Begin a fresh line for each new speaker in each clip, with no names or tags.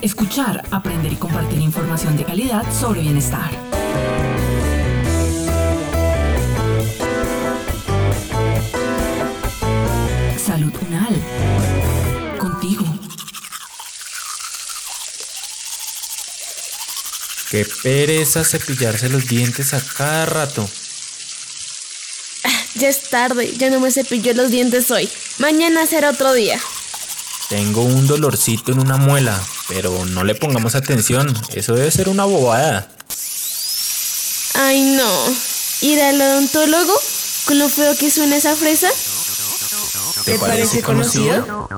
Escuchar, aprender y compartir información de calidad sobre bienestar. Salud Unal. Contigo.
Qué pereza cepillarse los dientes a cada rato.
Ya es tarde, ya no me cepillo los dientes hoy. Mañana será otro día.
Tengo un dolorcito en una muela, pero no le pongamos atención. Eso debe ser una bobada.
Ay, no. ¿Ir al odontólogo? ¿Con lo feo que suena esa fresa?
¿Te, parece conocido?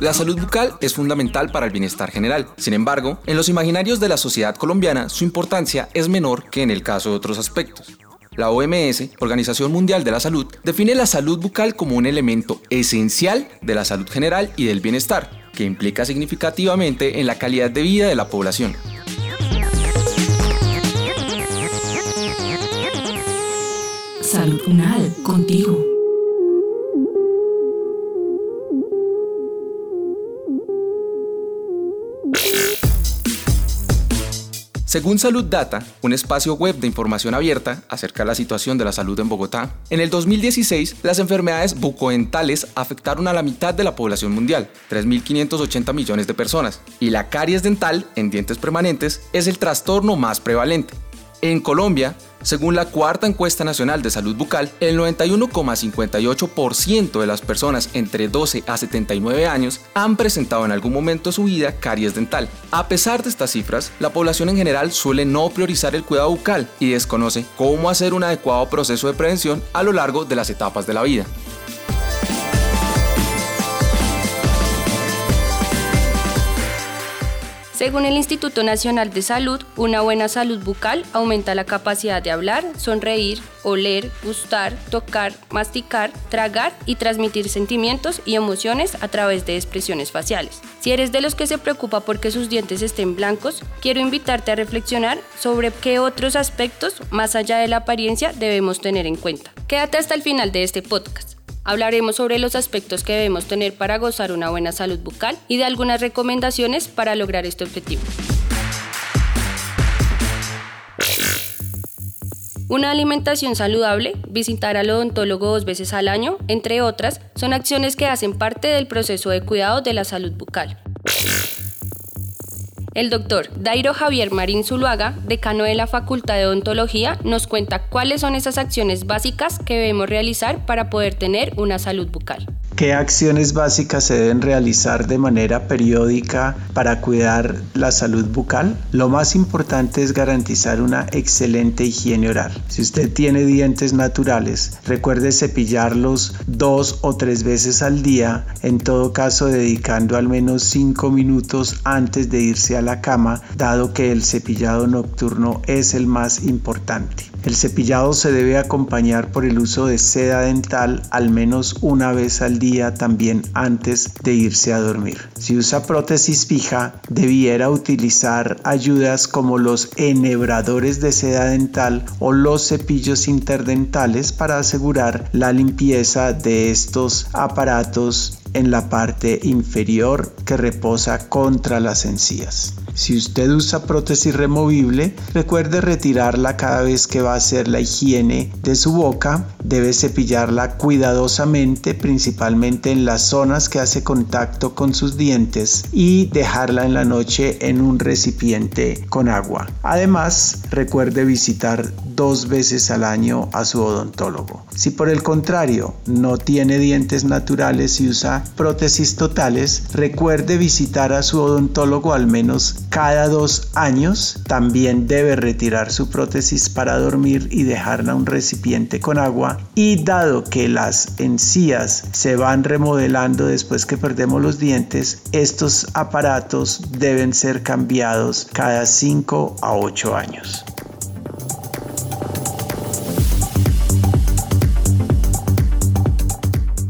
La salud bucal es fundamental para el bienestar general. Sin embargo, en los imaginarios de la sociedad colombiana su importancia es menor que en el caso de otros aspectos. La OMS, Organización Mundial de la Salud, define la salud bucal como un elemento esencial de la salud general y del bienestar, que implica significativamente en la calidad de vida de la población.
Salud contigo.
Según Salud Data, un espacio web de información abierta acerca de la situación de la salud en Bogotá, en el 2016 las enfermedades bucoentales afectaron a la mitad de la población mundial, 3.580 millones de personas, y la caries dental en dientes permanentes es el trastorno más prevalente. En Colombia, según la cuarta encuesta nacional de salud bucal, el 91,58% de las personas entre 12 a 79 años han presentado en algún momento su vida caries dental. A pesar de estas cifras, la población en general suele no priorizar el cuidado bucal y desconoce cómo hacer un adecuado proceso de prevención a lo largo de las etapas de la vida.
Según el Instituto Nacional de Salud, una buena salud bucal aumenta la capacidad de hablar, sonreír, oler, gustar, tocar, masticar, tragar y transmitir sentimientos y emociones a través de expresiones faciales. Si eres de los que se preocupa porque sus dientes estén blancos, quiero invitarte a reflexionar sobre qué otros aspectos, más allá de la apariencia, debemos tener en cuenta. Quédate hasta el final de este podcast. Hablaremos sobre los aspectos que debemos tener para gozar una buena salud bucal y de algunas recomendaciones para lograr este objetivo. Una alimentación saludable, visitar al odontólogo dos veces al año, entre otras, son acciones que hacen parte del proceso de cuidado de la salud bucal. El doctor Dairo Javier Marín Zuluaga, decano de la Facultad de Odontología, nos cuenta cuáles son esas acciones básicas que debemos realizar para poder tener una salud bucal.
¿Qué acciones básicas se deben realizar de manera periódica para cuidar la salud bucal? Lo más importante es garantizar una excelente higiene oral. Si usted tiene dientes naturales, recuerde cepillarlos dos o tres veces al día, en todo caso dedicando al menos cinco minutos antes de irse a la cama, dado que el cepillado nocturno es el más importante. El cepillado se debe acompañar por el uso de seda dental al menos una vez al día también antes de irse a dormir. Si usa prótesis fija, debiera utilizar ayudas como los enhebradores de seda dental o los cepillos interdentales para asegurar la limpieza de estos aparatos en la parte inferior que reposa contra las encías. Si usted usa prótesis removible, recuerde retirarla cada vez que va a hacer la higiene de su boca. Debe cepillarla cuidadosamente, principalmente en las zonas que hace contacto con sus dientes y dejarla en la noche en un recipiente con agua. Además, recuerde visitar dos veces al año a su odontólogo. Si por el contrario no tiene dientes naturales y usa prótesis totales, recuerde visitar a su odontólogo al menos cada dos años. También debe retirar su prótesis para dormir y dejarla un recipiente con agua. Y dado que las encías se van remodelando después que perdemos los dientes, estos aparatos deben ser cambiados cada 5 a 8 años.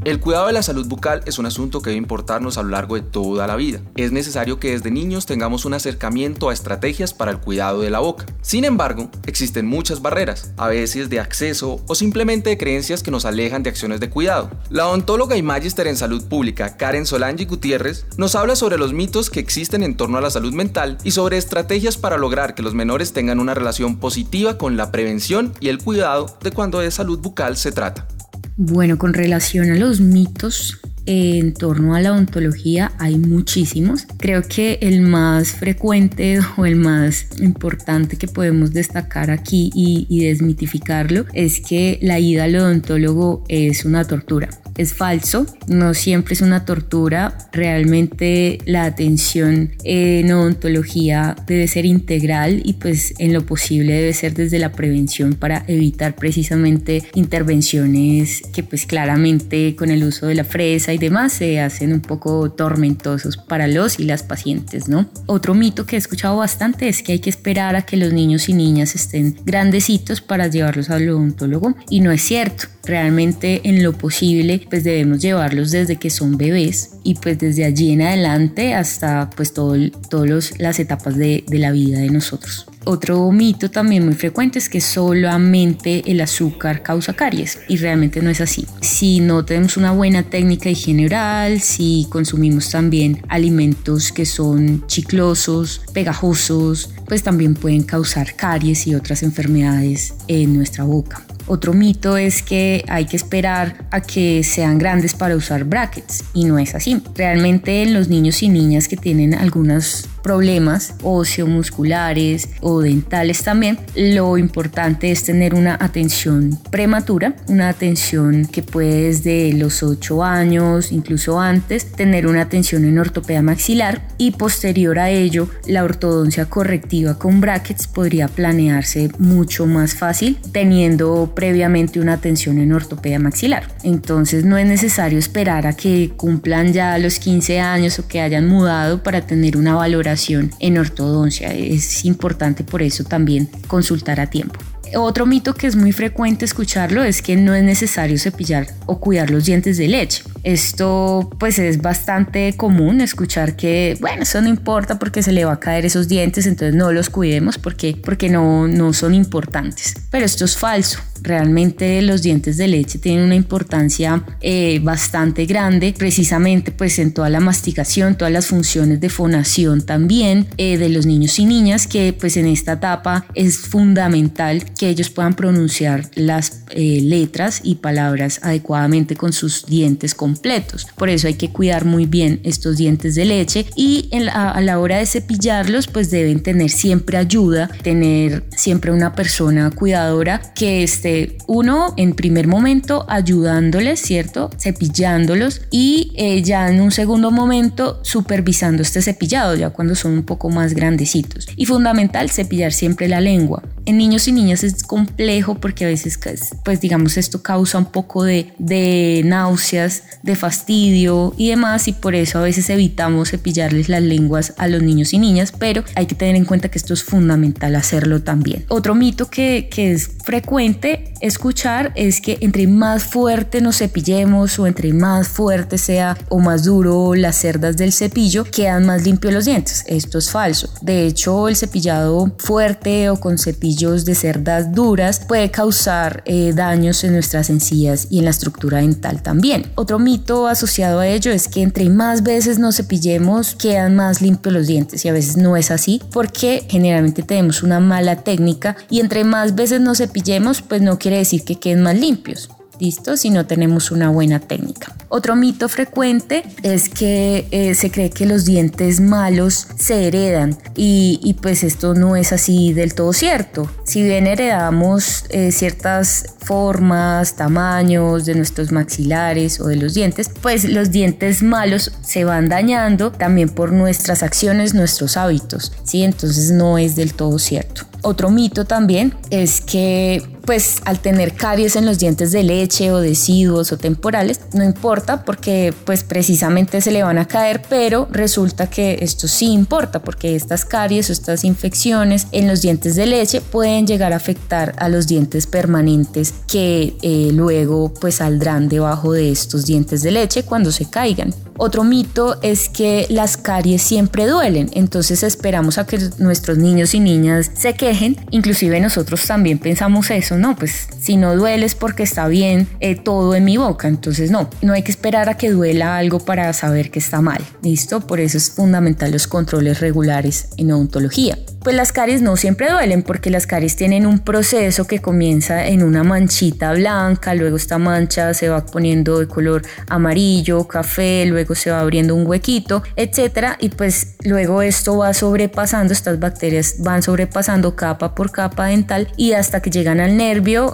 El cuidado de la salud bucal es un asunto que debe importarnos a lo largo de toda la vida. Es necesario que desde niños tengamos un acercamiento a estrategias para el cuidado de la boca. Sin embargo, existen muchas barreras, a veces de acceso o simplemente de creencias que nos alejan de acciones de cuidado. La odontóloga y magister en salud pública Karen Solange Gutiérrez nos habla sobre los mitos que existen en torno a la salud mental y sobre estrategias para lograr que los menores tengan una relación positiva con la prevención y el cuidado de cuando de salud bucal se trata.
Bueno, con relación a los mitos en torno a la ontología hay muchísimos. Creo que el más frecuente o el más importante que podemos destacar aquí y, y desmitificarlo es que la ida al odontólogo es una tortura es falso, no siempre es una tortura, realmente la atención en odontología debe ser integral y pues en lo posible debe ser desde la prevención para evitar precisamente intervenciones que pues claramente con el uso de la fresa y demás se hacen un poco tormentosos para los y las pacientes, ¿no? Otro mito que he escuchado bastante es que hay que esperar a que los niños y niñas estén grandecitos para llevarlos al odontólogo y no es cierto realmente en lo posible pues debemos llevarlos desde que son bebés y pues desde allí en adelante hasta pues todas las etapas de, de la vida de nosotros. Otro mito también muy frecuente es que solamente el azúcar causa caries y realmente no es así. Si no tenemos una buena técnica de higiene oral, si consumimos también alimentos que son chiclosos, pegajosos, pues también pueden causar caries y otras enfermedades en nuestra boca. Otro mito es que hay que esperar a que sean grandes para usar brackets y no es así. Realmente en los niños y niñas que tienen algunos problemas osteomusculares o dentales también, lo importante es tener una atención prematura, una atención que puede desde los 8 años, incluso antes, tener una atención en ortopedia maxilar y posterior a ello la ortodoncia correctiva con brackets podría planearse mucho más fácil teniendo previamente una atención en ortopedia maxilar. Entonces no es necesario esperar a que cumplan ya los 15 años o que hayan mudado para tener una valoración en ortodoncia. Es importante por eso también consultar a tiempo. Otro mito que es muy frecuente escucharlo es que no es necesario cepillar o cuidar los dientes de leche. Esto pues es bastante común escuchar que, bueno, eso no importa porque se le va a caer esos dientes, entonces no los cuidemos porque, porque no, no son importantes. Pero esto es falso. Realmente los dientes de leche tienen una importancia eh, bastante grande, precisamente pues en toda la masticación, todas las funciones de fonación también eh, de los niños y niñas, que pues en esta etapa es fundamental que ellos puedan pronunciar las eh, letras y palabras adecuadamente con sus dientes completos. Por eso hay que cuidar muy bien estos dientes de leche y a la hora de cepillarlos pues deben tener siempre ayuda, tener siempre una persona cuidadora que esté uno en primer momento ayudándoles, ¿cierto? Cepillándolos y eh, ya en un segundo momento supervisando este cepillado ya cuando son un poco más grandecitos. Y fundamental cepillar siempre la lengua. En niños y niñas es complejo porque a veces, pues digamos, esto causa un poco de, de náuseas, de fastidio y demás, y por eso a veces evitamos cepillarles las lenguas a los niños y niñas, pero hay que tener en cuenta que esto es fundamental hacerlo también. Otro mito que, que es frecuente escuchar es que entre más fuerte nos cepillemos o entre más fuerte sea o más duro las cerdas del cepillo, quedan más limpios los dientes. Esto es falso. De hecho, el cepillado fuerte o con cepillos de cerdas duras puede causar eh, daños en nuestras encías y en la estructura dental también. Otro mito asociado a ello es que entre más veces nos cepillemos, quedan más limpios los dientes y a veces no es así porque generalmente tenemos una mala técnica y entre más veces nos cepillemos, pues no quiere decir que queden más limpios ¿listo? Si no tenemos una buena técnica. Otro mito frecuente es que eh, se cree que los dientes malos se heredan y, pues esto no es así del todo cierto. Si bien heredamos eh, ciertas formas, tamaños de nuestros maxilares o de los dientes, pues los dientes malos se van dañando también por nuestras acciones, nuestros hábitos, ¿sí? Entonces no es del todo cierto. Otro mito también es que pues al tener caries en los dientes de leche o deciduos o temporales, no importa porque pues precisamente se le van a caer, pero resulta que esto sí importa porque estas caries o estas infecciones en los dientes de leche pueden llegar a afectar a los dientes permanentes que eh, luego pues saldrán debajo de estos dientes de leche cuando se caigan. Otro mito es que las caries siempre duelen, entonces esperamos a que nuestros niños y niñas se quejen, inclusive nosotros también pensamos eso, no, pues si no duele es porque está bien eh, todo en mi boca, entonces no, no hay que esperar a que duela algo para saber que está mal, ¿listo? Por eso es fundamental los controles regulares en odontología. Pues las caries no siempre duelen porque las caries tienen un proceso que comienza en una manchita blanca, luego esta mancha se va poniendo de color amarillo, café, luego se va abriendo un huequito, etcétera, y pues luego esto va sobrepasando, estas bacterias van sobrepasando capa por capa dental y hasta que llegan al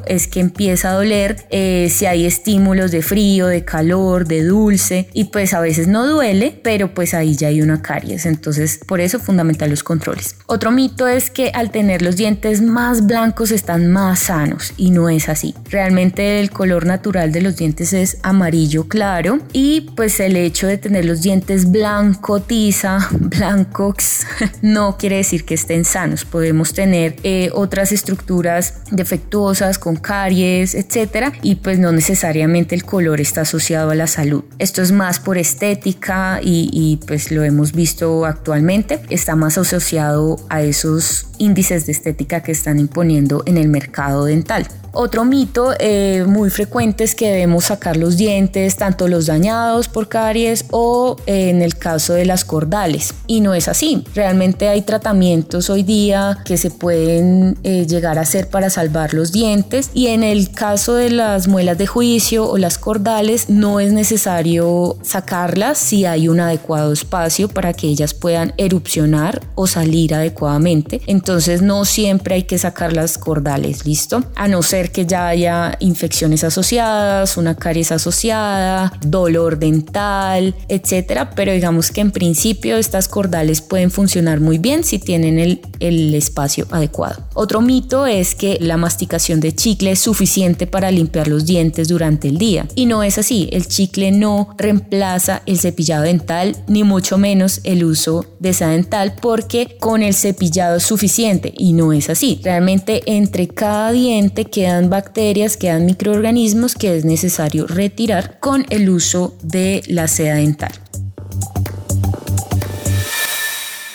es que empieza a doler eh, si hay estímulos de frío, de calor, de dulce y pues a veces no duele, pero pues ahí ya hay una caries, entonces por eso fundamental los controles. Otro mito es que al tener los dientes más blancos están más sanos y no es así. Realmente el color natural de los dientes es amarillo claro y pues el hecho de tener los dientes blanco tiza, blancos, no quiere decir que estén sanos. Podemos tener eh, otras estructuras defectuosas con caries, etcétera, y pues no necesariamente el color está asociado a la salud. Esto es más por estética y, y pues lo hemos visto actualmente. Está más asociado a esos índices de estética que están imponiendo en el mercado dental. Otro mito eh, muy frecuente es que debemos sacar los dientes, tanto los dañados por caries o eh, en el caso de las cordales. Y no es así. Realmente hay tratamientos hoy día que se pueden eh, llegar a hacer para salvar los dientes. Y en el caso de las muelas de juicio o las cordales, no es necesario sacarlas si hay un adecuado espacio para que ellas puedan erupcionar o salir adecuadamente. Entonces no siempre hay que sacar las cordales, ¿listo? A no ser que ya haya infecciones asociadas, una caries asociada, dolor dental, etcétera. Pero digamos que en principio estas cordales pueden funcionar muy bien si tienen el, el espacio adecuado. Otro mito es que la masticación de chicle es suficiente para limpiar los dientes durante el día. Y no es así. El chicle no reemplaza el cepillado dental, ni mucho menos el uso de esa dental, porque con el cepillado es suficiente. Y no es así. Realmente entre cada diente queda quedan bacterias, quedan microorganismos que es necesario retirar con el uso de la seda dental.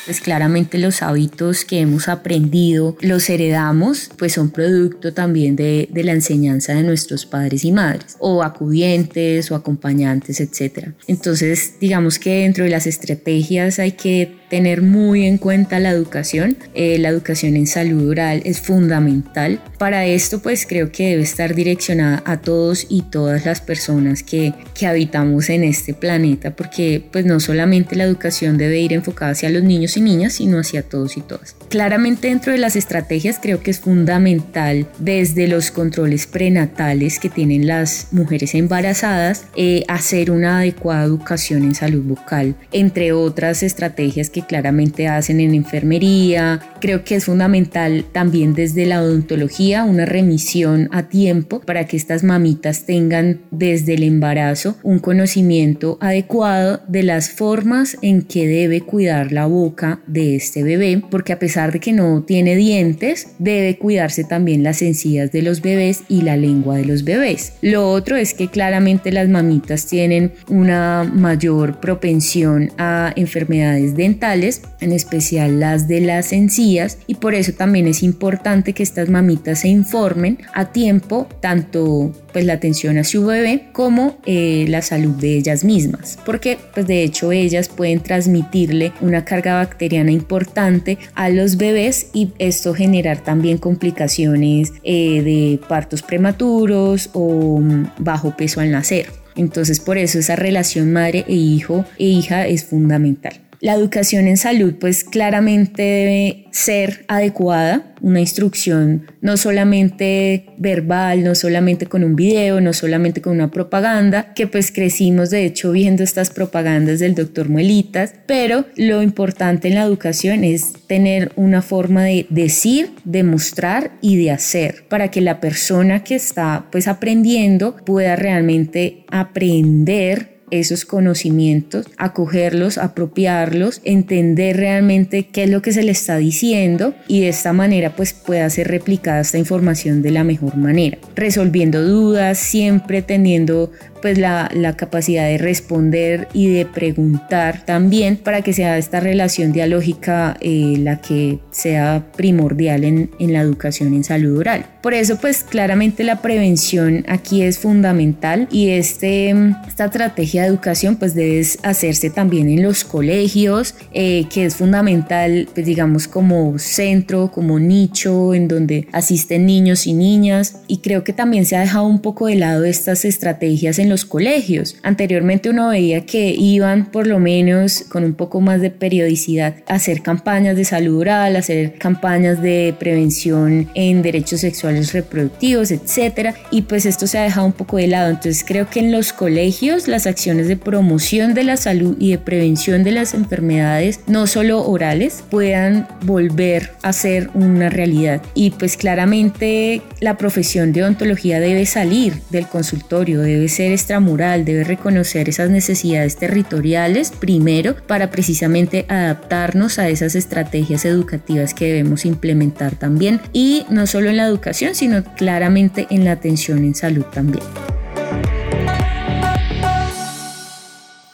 pues claramente los hábitos que hemos aprendido, los heredamos, pues son producto también de, de, la enseñanza de nuestros padres y madres, o acudientes o acompañantes, etc. Entonces, digamos que dentro de las estrategias hay que tener muy en cuenta la educación. Eh, la educación en salud oral es fundamental. Para esto pues creo que debe estar direccionada a todos y todas las personas que, que habitamos en este planeta porque pues no solamente la educación debe ir enfocada hacia los niños y niñas sino hacia todos y todas. Claramente dentro de las estrategias creo que es fundamental desde los controles prenatales que tienen las mujeres embarazadas eh, hacer una adecuada educación en salud bucal entre otras estrategias que claramente hacen en enfermería. Creo que es fundamental también desde la odontología una remisión a tiempo para que estas mamitas tengan desde el embarazo un conocimiento adecuado de las formas en que debe cuidar la boca de este bebé, porque a pesar de que no tiene dientes, debe cuidarse también las encías de los bebés y la lengua de los bebés. Lo otro es que claramente las mamitas tienen una mayor propensión a enfermedades dentales en especial las de las encías, y por eso también es importante que estas mamitas se informen a tiempo, tanto pues la atención a su bebé como eh, la salud de ellas mismas, porque pues de hecho ellas pueden transmitirle una carga bacteriana importante a los bebés y esto generar también complicaciones eh, de partos prematuros o mm, bajo peso al nacer. Entonces por eso esa relación madre e hijo e hija es fundamental. La educación en salud pues claramente debe ser adecuada, una instrucción no solamente verbal, no solamente con un video, no solamente con una propaganda, que pues crecimos de hecho viendo estas propagandas del doctor Muelitas, pero lo importante en la educación es tener una forma de decir, de mostrar y de hacer para que la persona que está pues aprendiendo pueda realmente aprender esos conocimientos, acogerlos, apropiarlos, entender realmente qué es lo que se le está diciendo y de esta manera pues pueda ser replicada esta información de la mejor manera, resolviendo dudas, siempre teniendo pues la, capacidad de responder y de preguntar también para que sea esta relación dialógica eh, la que sea primordial en, en la educación en salud oral. Por eso pues claramente la prevención aquí es fundamental y este, esta estrategia de educación pues debe hacerse también en los colegios, eh, que es fundamental pues digamos como centro, como nicho en donde asisten niños y niñas y creo que también se ha dejado un poco de lado estas estrategias en los colegios. Anteriormente uno veía que iban por lo menos con un poco más de periodicidad a hacer campañas de salud oral, hacer campañas de prevención en derechos sexuales reproductivos, etcétera, y pues esto se ha dejado un poco de lado. Entonces creo que en los colegios las acciones de promoción de la salud y de prevención de las enfermedades, no solo orales, puedan volver a ser una realidad. Y pues claramente la profesión de odontología debe salir del consultorio, debe ser extramural, debe reconocer esas necesidades territoriales primero para precisamente adaptarnos a esas estrategias educativas que debemos implementar también y no solo en la educación, sino claramente en la atención en salud también.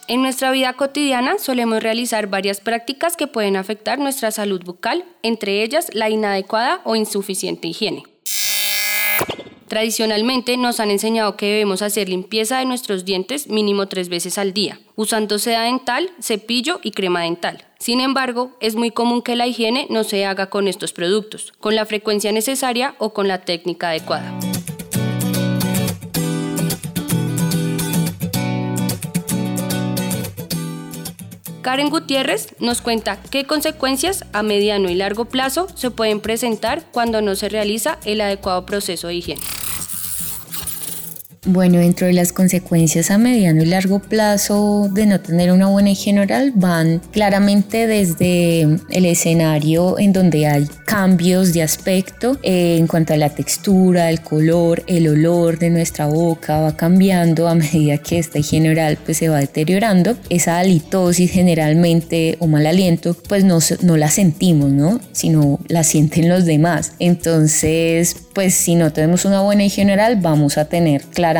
En nuestra vida cotidiana solemos realizar varias prácticas que pueden afectar nuestra salud bucal, entre ellas la inadecuada o insuficiente higiene. Tradicionalmente nos han enseñado que debemos hacer limpieza de nuestros dientes mínimo tres veces al día, usando seda dental, cepillo y crema dental. Sin embargo, es muy común que la higiene no se haga con estos productos, con la frecuencia necesaria o con la técnica adecuada. Karen Gutiérrez nos cuenta qué consecuencias a mediano y largo plazo se pueden presentar cuando no se realiza el adecuado proceso de higiene.
Bueno, dentro de las consecuencias a mediano y largo plazo de no tener una buena higiene oral van claramente desde el escenario en donde hay cambios de aspecto eh, en cuanto a la textura, el color, el olor de nuestra boca va cambiando a medida que esta higiene oral pues se va deteriorando. Esa halitosis generalmente o mal aliento pues no, no la sentimos, ¿no? Sino la sienten los demás. Entonces pues si no tenemos una buena higiene oral vamos a tener claramente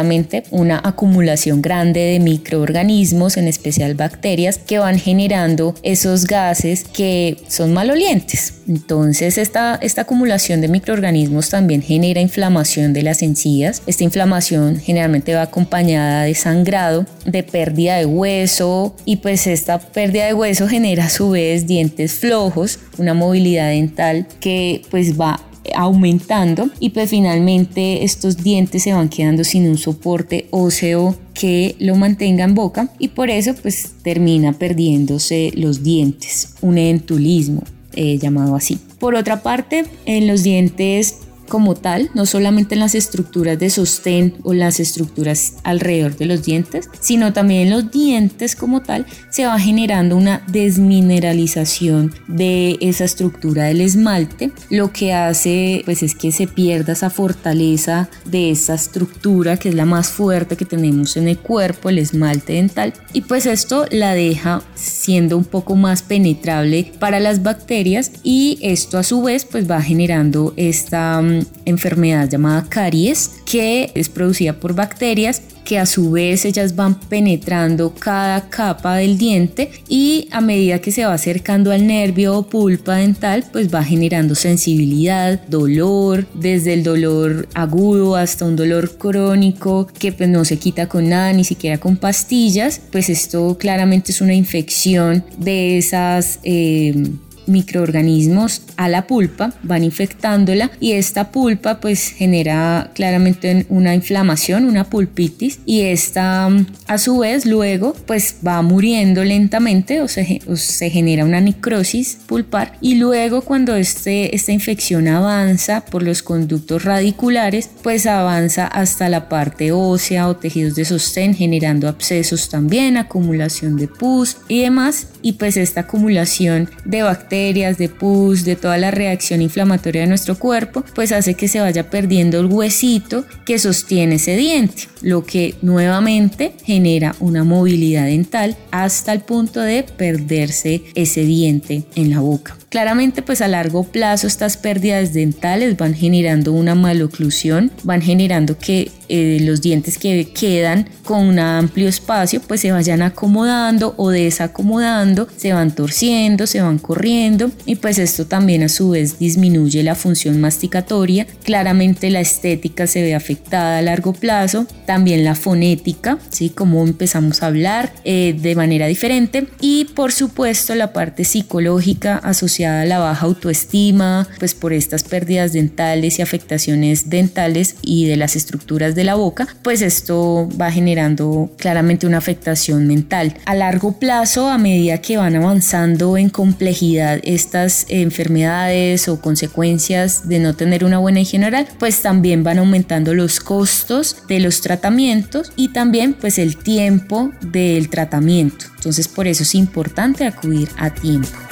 una acumulación grande de microorganismos, en especial bacterias, que van generando esos gases que son malolientes. Entonces esta, esta acumulación de microorganismos también genera inflamación de las encías. Esta inflamación generalmente va acompañada de sangrado, de pérdida de hueso y pues esta pérdida de hueso genera a su vez dientes flojos, una movilidad dental que pues va aumentando y pues finalmente estos dientes se van quedando sin un soporte óseo que lo mantenga en boca y por eso pues termina perdiéndose los dientes, un entulismo eh, llamado así. Por otra parte, en los dientes como tal, no solamente en las estructuras de sostén o las estructuras alrededor de los dientes, sino también en los dientes como tal, se va generando una desmineralización de esa estructura del esmalte, lo que hace pues es que se pierda esa fortaleza de esa estructura que es la más fuerte que tenemos en el cuerpo, el esmalte dental, y pues esto la deja siendo un poco más penetrable para las bacterias y esto a su vez pues va generando esta mm, enfermedad llamada caries que es producida por bacterias que a su vez ellas van penetrando cada capa del diente y a medida que se va acercando al nervio o pulpa dental, pues va generando sensibilidad, dolor, desde el dolor agudo hasta un dolor crónico que pues no se quita con nada, ni siquiera con pastillas, pues esto claramente es una infección de esas... Eh, microorganismos a la pulpa, van infectándola y esta pulpa pues genera claramente una inflamación, una pulpitis y esta a su vez luego pues va muriendo lentamente o se, se genera una necrosis pulpar y luego cuando este, esta infección avanza por los conductos radiculares pues avanza hasta la parte ósea o tejidos de sostén generando abscesos también, acumulación de pus y demás. Y pues esta acumulación de bacterias, de pus, de toda la reacción inflamatoria de nuestro cuerpo, pues hace que se vaya perdiendo el huesito que sostiene ese diente, lo que nuevamente genera una movilidad dental hasta el punto de perderse ese diente en la boca. Claramente pues a largo plazo estas pérdidas dentales van generando una maloclusión, van generando que eh, los dientes que quedan con un amplio espacio pues se vayan acomodando o desacomodando, se van torciendo, se van corriendo y pues esto también a su vez disminuye la función masticatoria. Claramente la estética se ve afectada a largo plazo, también la fonética, ¿sí? Cómo empezamos a hablar eh, de manera diferente y por supuesto la parte psicológica asociada la baja autoestima, pues por estas pérdidas dentales y afectaciones dentales y de las estructuras de la boca, pues esto va generando claramente una afectación mental. A largo plazo, a medida que van avanzando en complejidad estas enfermedades o consecuencias de no tener una buena higiene oral, pues también van aumentando los costos de los tratamientos y también pues el tiempo del tratamiento. Entonces por eso es importante acudir a tiempo.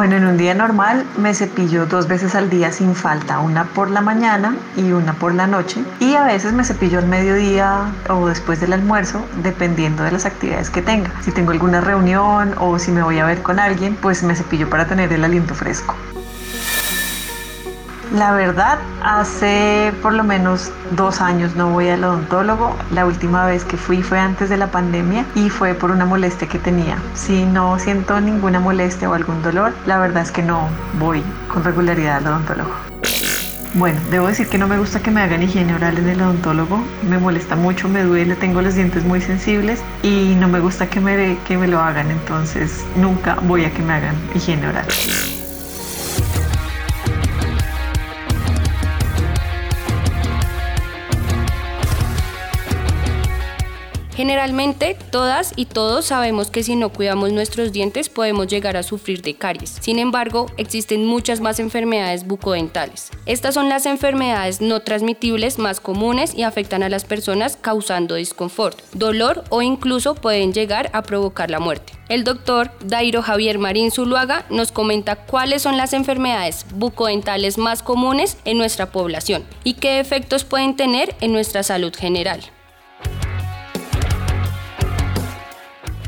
Bueno, en un día normal me cepillo dos veces al día sin falta, una por la mañana y una por la noche. Y a veces me cepillo al mediodía o después del almuerzo, dependiendo de las actividades que tenga. Si tengo alguna reunión o si me voy a ver con alguien, pues me cepillo para tener el aliento fresco. La verdad, hace por lo menos dos años no voy al odontólogo. La última vez que fui fue antes de la pandemia y fue por una molestia que tenía. Si no siento ninguna molestia o algún dolor, la verdad es que no voy con regularidad al odontólogo. Bueno, debo decir que no me gusta que me hagan higiene oral en el odontólogo. Me molesta mucho, me duele, tengo los dientes muy sensibles y no me gusta que me, que me lo hagan. Entonces nunca voy a que me hagan higiene oral.
Generalmente, todas y todos sabemos que si no cuidamos nuestros dientes podemos llegar a sufrir de caries. Sin embargo, existen muchas más enfermedades bucodentales. Estas son las enfermedades no transmitibles más comunes y afectan a las personas causando disconfort, dolor o incluso pueden llegar a provocar la muerte. El doctor Dairo Javier Marín Zuluaga nos comenta cuáles son las enfermedades bucodentales más comunes en nuestra población y qué efectos pueden tener en nuestra salud general.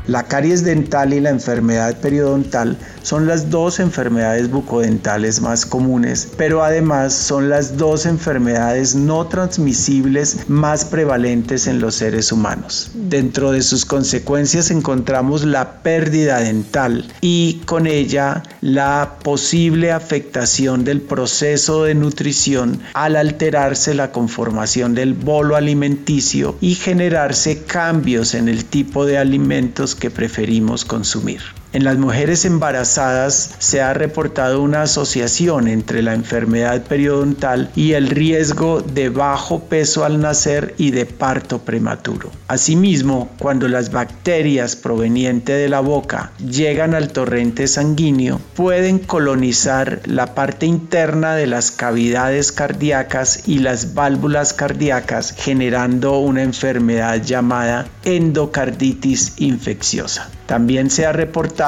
La caries dental y la enfermedad periodontal son las dos enfermedades bucodentales más comunes, pero además son las dos enfermedades no transmisibles más prevalentes en los seres humanos. Dentro de sus consecuencias encontramos la pérdida dental y con ella la posible afectación del proceso de nutrición al alterarse la conformación del bolo alimenticio y generarse cambios en el tipo de alimentos que preferimos consumir. En las mujeres embarazadas se ha reportado una asociación entre la enfermedad periodontal y el riesgo de bajo peso al nacer y de parto prematuro. Asimismo, cuando las bacterias provenientes de la boca llegan al torrente sanguíneo, pueden colonizar la parte interna de las cavidades cardíacas y las válvulas cardíacas, generando una enfermedad llamada endocarditis infecciosa. También se ha reportado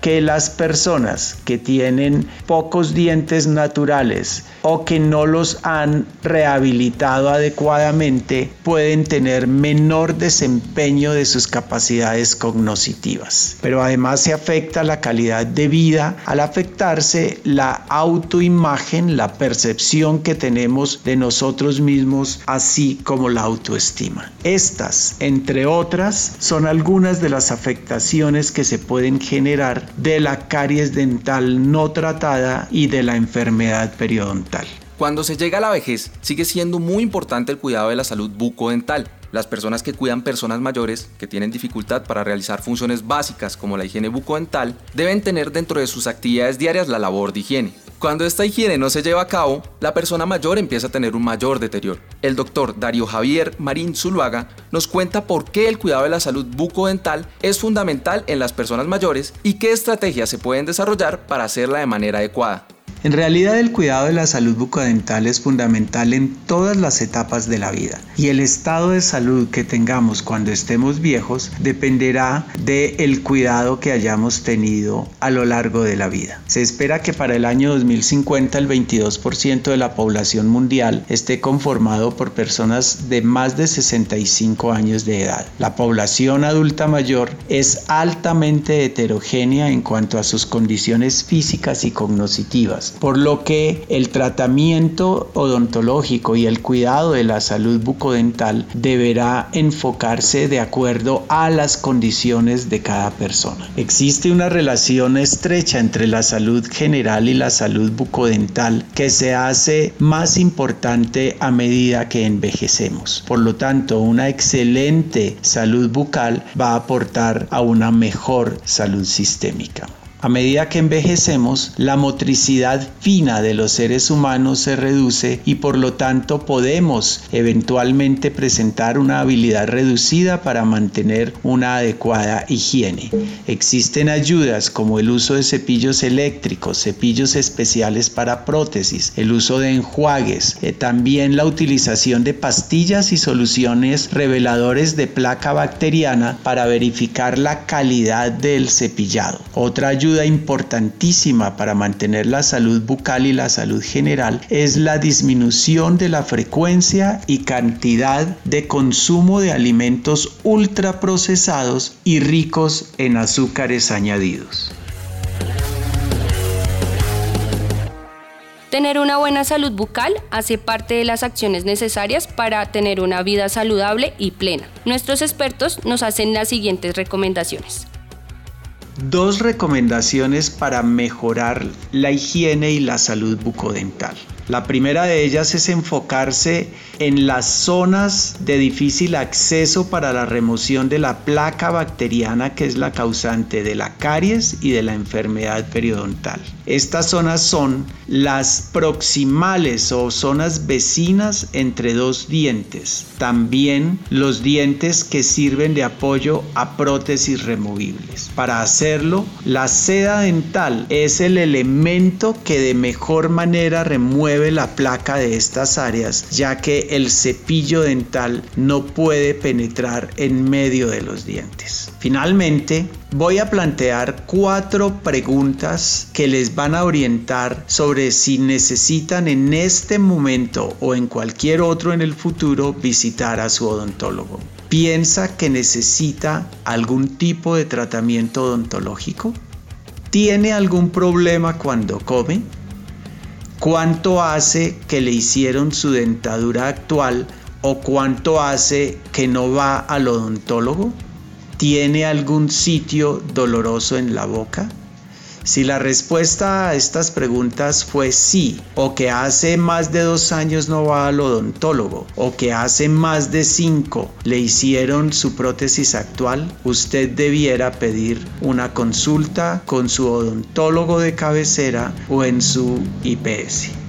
que las personas que tienen pocos dientes naturales o que no los han rehabilitado adecuadamente pueden tener menor desempeño de sus capacidades cognitivas. Pero además se afecta la calidad de vida al afectarse la autoimagen, la percepción que tenemos de nosotros mismos, así como la autoestima. Estas, entre otras, son algunas de las afectaciones que se pueden generar de la caries dental no tratada y de la enfermedad periodontal.
Cuando se llega a la vejez, sigue siendo muy importante el cuidado de la salud bucodental. Las personas que cuidan personas mayores que tienen dificultad para realizar funciones básicas como la higiene bucodental deben tener dentro de sus actividades diarias la labor de higiene. Cuando esta higiene no se lleva a cabo, la persona mayor empieza a tener un mayor deterioro. El doctor Darío Javier Marín Zuluaga nos cuenta por qué el cuidado de la salud bucodental es fundamental en las personas mayores y qué estrategias se pueden desarrollar para hacerla de manera adecuada.
En realidad el cuidado de la salud bucodental es fundamental en todas las etapas de la vida y el estado de salud que tengamos cuando estemos viejos dependerá del el cuidado que hayamos tenido a lo largo de la vida. Se espera que para el año 2050 el 22% de la población mundial esté conformado por personas de más de 65 años de edad. La población adulta mayor es altamente heterogénea en cuanto a sus condiciones físicas y cognitivas por lo que el tratamiento odontológico y el cuidado de la salud bucodental deberá enfocarse de acuerdo a las condiciones de cada persona. Existe una relación estrecha entre la salud general y la salud bucodental que se hace más importante a medida que envejecemos. Por lo tanto, una excelente salud bucal va a aportar a una mejor salud sistémica. A medida que envejecemos, la motricidad fina de los seres humanos se reduce y por lo tanto podemos eventualmente presentar una habilidad reducida para mantener una adecuada higiene. Existen ayudas como el uso de cepillos eléctricos, cepillos especiales para prótesis, el uso de enjuagues, eh, también la utilización de pastillas y soluciones reveladores de placa bacteriana para verificar la calidad del cepillado. Otra ayuda ayuda importantísima para mantener la salud bucal y la salud general es la disminución de la frecuencia y cantidad de consumo de alimentos ultraprocesados y ricos en azúcares añadidos.
Tener una buena salud bucal hace parte de las acciones necesarias para tener una vida saludable y plena. Nuestros expertos nos hacen las siguientes recomendaciones
dos recomendaciones para mejorar la higiene y la salud bucodental. La primera de ellas es enfocarse en las zonas de difícil acceso para la remoción de la placa bacteriana que es la causante de la caries y de la enfermedad periodontal. Estas zonas son las proximales o zonas vecinas entre dos dientes. También los dientes que sirven de apoyo a prótesis removibles. Para hacerlo, la seda dental es el elemento que de mejor manera remueve la placa de estas áreas, ya que el cepillo dental no puede penetrar en medio de los dientes. Finalmente, voy a plantear cuatro preguntas que les van a orientar sobre si necesitan en este momento o en cualquier otro en el futuro visitar a su odontólogo. ¿Piensa que necesita algún tipo de tratamiento odontológico? ¿Tiene algún problema cuando come? ¿Cuánto hace que le hicieron su dentadura actual o cuánto hace que no va al odontólogo? ¿Tiene algún sitio doloroso en la boca? Si la respuesta a estas preguntas fue sí, o que hace más de dos años no va al odontólogo, o que hace más de cinco le hicieron su prótesis actual, usted debiera pedir una consulta con su odontólogo de cabecera o en su IPS.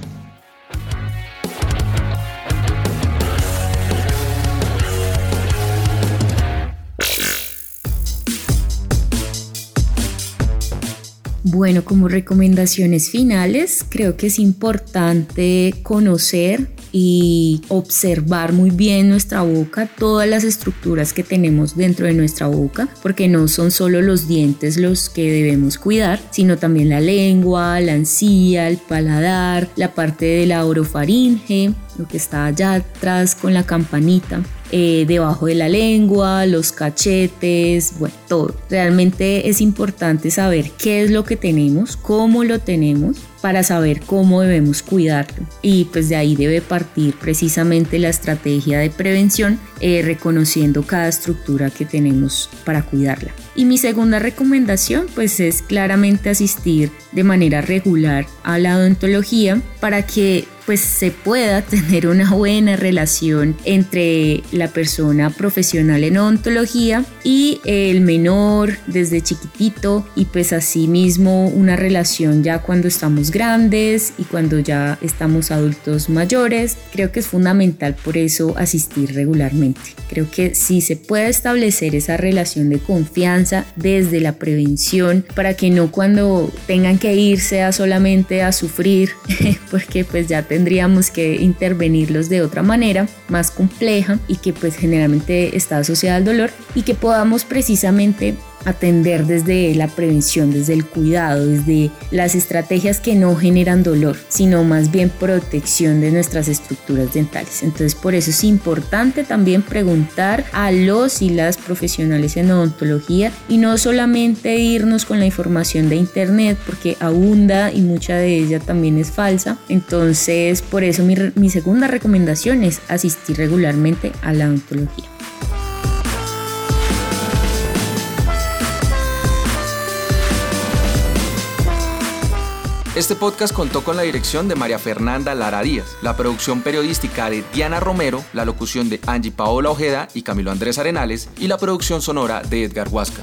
Bueno, como recomendaciones finales, creo que es importante conocer y observar muy bien nuestra boca, todas las estructuras que tenemos dentro de nuestra boca, porque no son solo los dientes los que debemos cuidar, sino también la lengua, la encía, el paladar, la parte de la orofaringe, lo que está allá atrás con la campanita. Eh, debajo de la lengua, los cachetes, bueno, todo. Realmente es importante saber qué es lo que tenemos, cómo lo tenemos para saber cómo debemos cuidarlo. Y pues de ahí debe partir precisamente la estrategia de prevención, eh, reconociendo cada estructura que tenemos para cuidarla. Y mi segunda recomendación pues es claramente asistir de manera regular a la odontología para que pues se pueda tener una buena relación entre la persona profesional en odontología y el menor desde chiquitito y pues así mismo una relación ya cuando estamos grandes y cuando ya estamos adultos mayores. Creo que es fundamental por eso asistir regularmente. Creo que si se puede establecer esa relación de confianza desde la prevención para que no cuando tengan que ir sea solamente a sufrir porque pues ya tendríamos que intervenirlos de otra manera, más compleja y que pues generalmente está asociada al dolor y que podamos precisamente atender desde la prevención, desde el cuidado, desde las estrategias que no generan dolor, sino más bien protección de nuestras estructuras dentales. Entonces por eso es importante también preguntar a los y las profesionales en odontología y no solamente irnos con la información de internet porque abunda y mucha de ella también es falsa. Entonces por eso mi, mi segunda recomendación es asistir regularmente a la odontología.
Este podcast contó con la dirección de María Fernanda Lara Díaz, la producción periodística de Diana Romero, la locución de Angie Paola Ojeda y Camilo Andrés Arenales y la producción sonora de Edgar Huasca.